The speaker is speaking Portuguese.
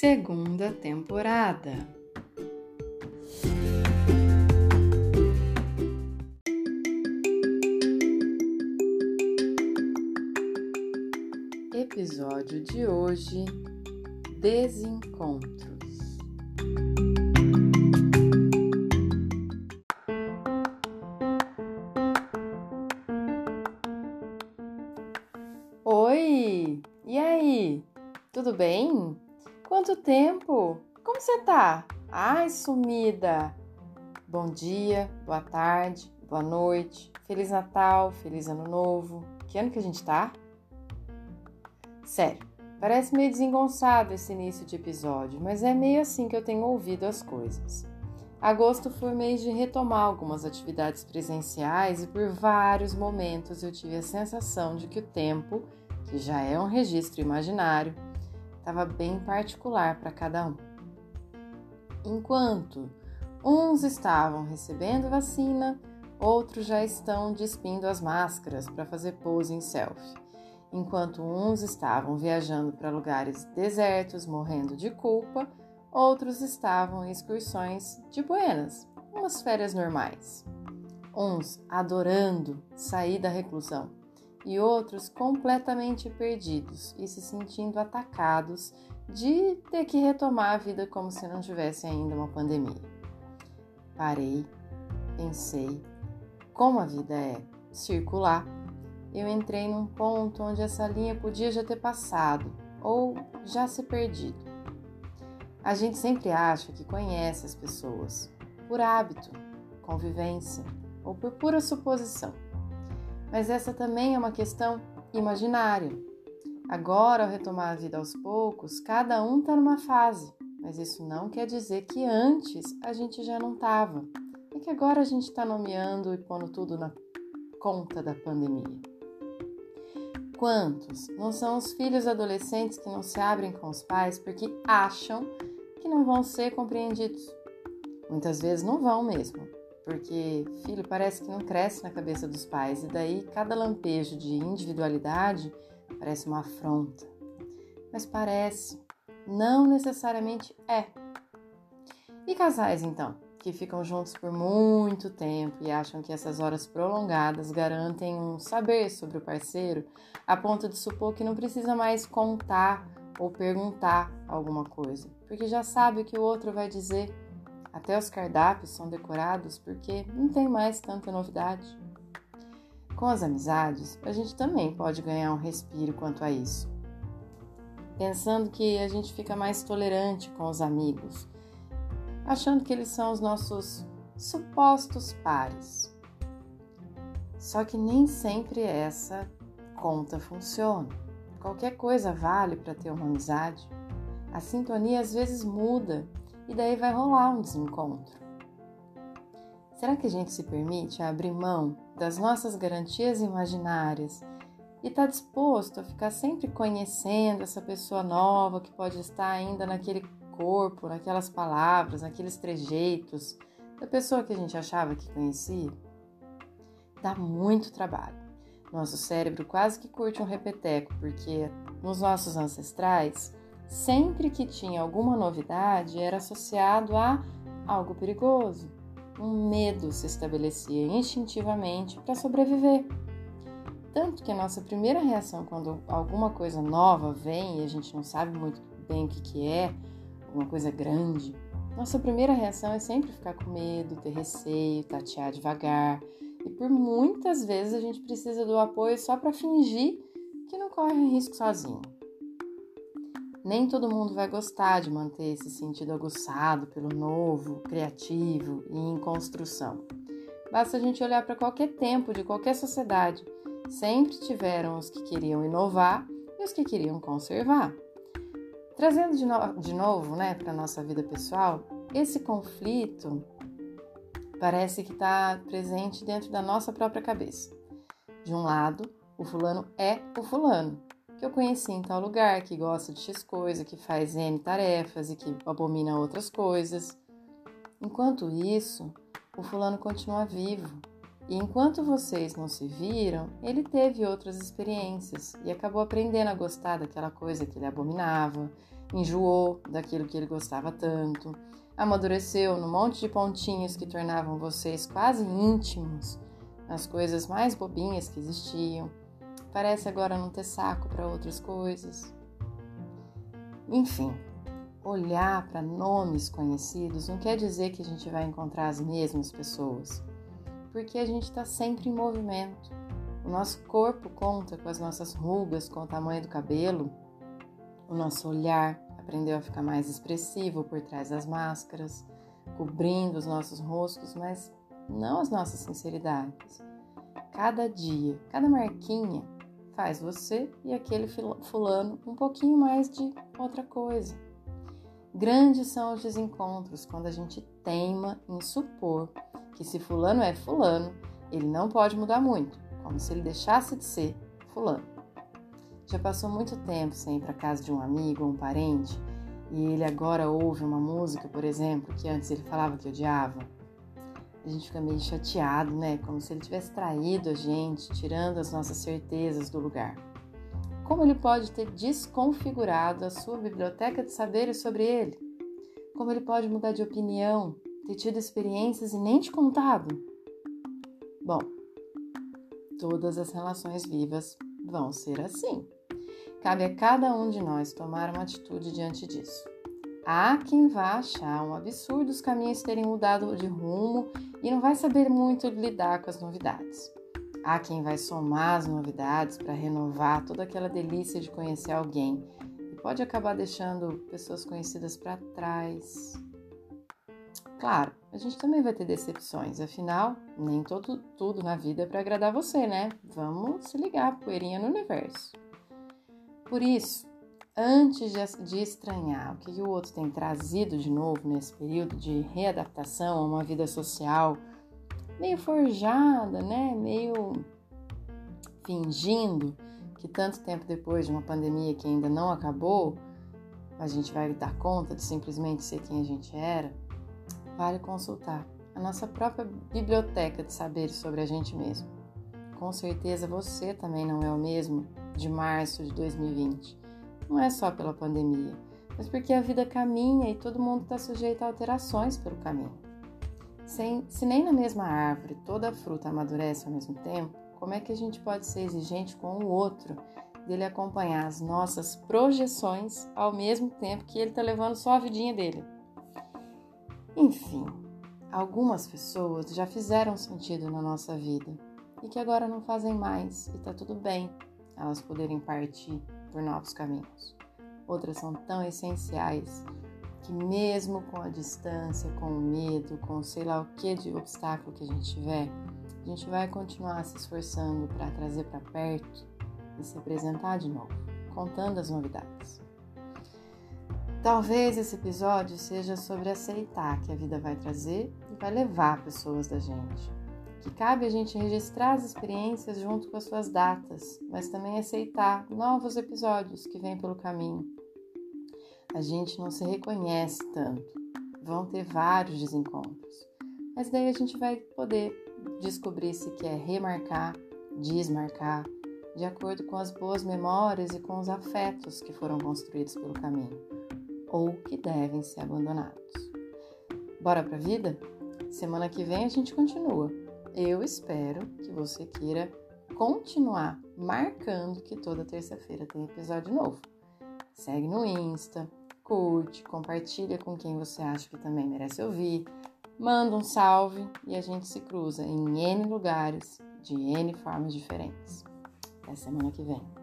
Segunda temporada. Episódio de hoje: Desencontros. Você tá? Ai, sumida! Bom dia, boa tarde, boa noite, Feliz Natal, Feliz Ano Novo. Que ano que a gente tá? Sério, parece meio desengonçado esse início de episódio, mas é meio assim que eu tenho ouvido as coisas. Agosto foi mês de retomar algumas atividades presenciais e por vários momentos eu tive a sensação de que o tempo, que já é um registro imaginário, estava bem particular para cada um. Enquanto uns estavam recebendo vacina, outros já estão despindo as máscaras para fazer pose em selfie. Enquanto uns estavam viajando para lugares desertos, morrendo de culpa, outros estavam em excursões de buenas, umas férias normais. Uns adorando sair da reclusão e outros completamente perdidos e se sentindo atacados de ter que retomar a vida como se não tivesse ainda uma pandemia. Parei, pensei, como a vida é circular, eu entrei num ponto onde essa linha podia já ter passado ou já se perdido. A gente sempre acha que conhece as pessoas por hábito, convivência ou por pura suposição. Mas essa também é uma questão imaginária. Agora, ao retomar a vida aos poucos, cada um está numa fase, mas isso não quer dizer que antes a gente já não estava. É que agora a gente está nomeando e pondo tudo na conta da pandemia. Quantos não são os filhos adolescentes que não se abrem com os pais porque acham que não vão ser compreendidos? Muitas vezes não vão mesmo, porque filho parece que não cresce na cabeça dos pais e daí cada lampejo de individualidade parece uma afronta. Mas parece, não necessariamente é. E casais então, que ficam juntos por muito tempo e acham que essas horas prolongadas garantem um saber sobre o parceiro, a ponto de supor que não precisa mais contar ou perguntar alguma coisa, porque já sabe o que o outro vai dizer até os cardápios são decorados porque não tem mais tanta novidade. Com as amizades, a gente também pode ganhar um respiro quanto a isso. Pensando que a gente fica mais tolerante com os amigos, achando que eles são os nossos supostos pares. Só que nem sempre essa conta funciona. Qualquer coisa vale para ter uma amizade. A sintonia às vezes muda e daí vai rolar um desencontro. Será que a gente se permite abrir mão das nossas garantias imaginárias e está disposto a ficar sempre conhecendo essa pessoa nova que pode estar ainda naquele corpo, naquelas palavras, naqueles trejeitos da pessoa que a gente achava que conhecia? Dá muito trabalho. Nosso cérebro quase que curte um repeteco, porque nos nossos ancestrais sempre que tinha alguma novidade, era associado a algo perigoso. Um medo se estabelecia instintivamente para sobreviver. Tanto que a nossa primeira reação quando alguma coisa nova vem e a gente não sabe muito bem o que, que é, alguma coisa grande, nossa primeira reação é sempre ficar com medo, ter receio, tatear devagar. E por muitas vezes a gente precisa do apoio só para fingir que não corre risco sozinho. Nem todo mundo vai gostar de manter esse sentido aguçado pelo novo, criativo e em construção. Basta a gente olhar para qualquer tempo de qualquer sociedade. Sempre tiveram os que queriam inovar e os que queriam conservar. Trazendo de, no de novo né, para a nossa vida pessoal, esse conflito parece que está presente dentro da nossa própria cabeça. De um lado, o fulano é o fulano, que eu conheci em tal lugar, que gosta de X coisa, que faz N tarefas e que abomina outras coisas. Enquanto isso, o fulano continua vivo. E enquanto vocês não se viram, ele teve outras experiências e acabou aprendendo a gostar daquela coisa que ele abominava, enjoou daquilo que ele gostava tanto, amadureceu no monte de pontinhos que tornavam vocês quase íntimos nas coisas mais bobinhas que existiam. Parece agora não ter saco para outras coisas. Enfim, olhar para nomes conhecidos não quer dizer que a gente vai encontrar as mesmas pessoas, porque a gente está sempre em movimento. O nosso corpo conta com as nossas rugas, com o tamanho do cabelo, o nosso olhar aprendeu a ficar mais expressivo por trás das máscaras, cobrindo os nossos rostos, mas não as nossas sinceridades. Cada dia, cada marquinha faz você e aquele fulano um pouquinho mais de outra coisa. Grandes são os desencontros quando a gente teima em supor que se fulano é fulano, ele não pode mudar muito, como se ele deixasse de ser fulano. Já passou muito tempo sem ir para casa de um amigo ou um parente e ele agora ouve uma música, por exemplo, que antes ele falava que odiava. A gente fica meio chateado, né? Como se ele tivesse traído a gente, tirando as nossas certezas do lugar. Como ele pode ter desconfigurado a sua biblioteca de saberes sobre ele? Como ele pode mudar de opinião, ter tido experiências e nem te contado? Bom, todas as relações vivas vão ser assim. Cabe a cada um de nós tomar uma atitude diante disso. Há quem vá achar um absurdo os caminhos terem mudado de rumo e não vai saber muito lidar com as novidades. Há quem vai somar as novidades para renovar toda aquela delícia de conhecer alguém e pode acabar deixando pessoas conhecidas para trás. Claro, a gente também vai ter decepções, afinal, nem todo, tudo na vida é para agradar você, né? Vamos se ligar, poeirinha no universo. Por isso, antes de estranhar o que o outro tem trazido de novo nesse período de readaptação a uma vida social meio forjada, né? Meio fingindo que tanto tempo depois de uma pandemia que ainda não acabou, a gente vai dar conta de simplesmente ser quem a gente era, vale consultar a nossa própria biblioteca de saberes sobre a gente mesmo. Com certeza você também não é o mesmo de março de 2020. Não é só pela pandemia, mas porque a vida caminha e todo mundo está sujeito a alterações pelo caminho. Sem, se nem na mesma árvore toda a fruta amadurece ao mesmo tempo, como é que a gente pode ser exigente com o outro, dele acompanhar as nossas projeções ao mesmo tempo que ele está levando só a vidinha dele? Enfim, algumas pessoas já fizeram sentido na nossa vida e que agora não fazem mais e tá tudo bem elas poderem partir por novos caminhos. Outras são tão essenciais que, mesmo com a distância, com o medo, com sei lá o que de obstáculo que a gente tiver, a gente vai continuar se esforçando para trazer para perto e se apresentar de novo, contando as novidades. Talvez esse episódio seja sobre aceitar que a vida vai trazer e vai levar pessoas da gente que cabe a gente registrar as experiências junto com as suas datas, mas também aceitar novos episódios que vêm pelo caminho. A gente não se reconhece tanto, vão ter vários desencontros, mas daí a gente vai poder descobrir se quer remarcar, desmarcar, de acordo com as boas memórias e com os afetos que foram construídos pelo caminho, ou que devem ser abandonados. Bora pra vida? Semana que vem a gente continua. Eu espero que você queira continuar marcando que toda terça-feira tem episódio novo. Segue no Insta, curte, compartilha com quem você acha que também merece ouvir, manda um salve e a gente se cruza em N lugares, de N formas diferentes. Até semana que vem.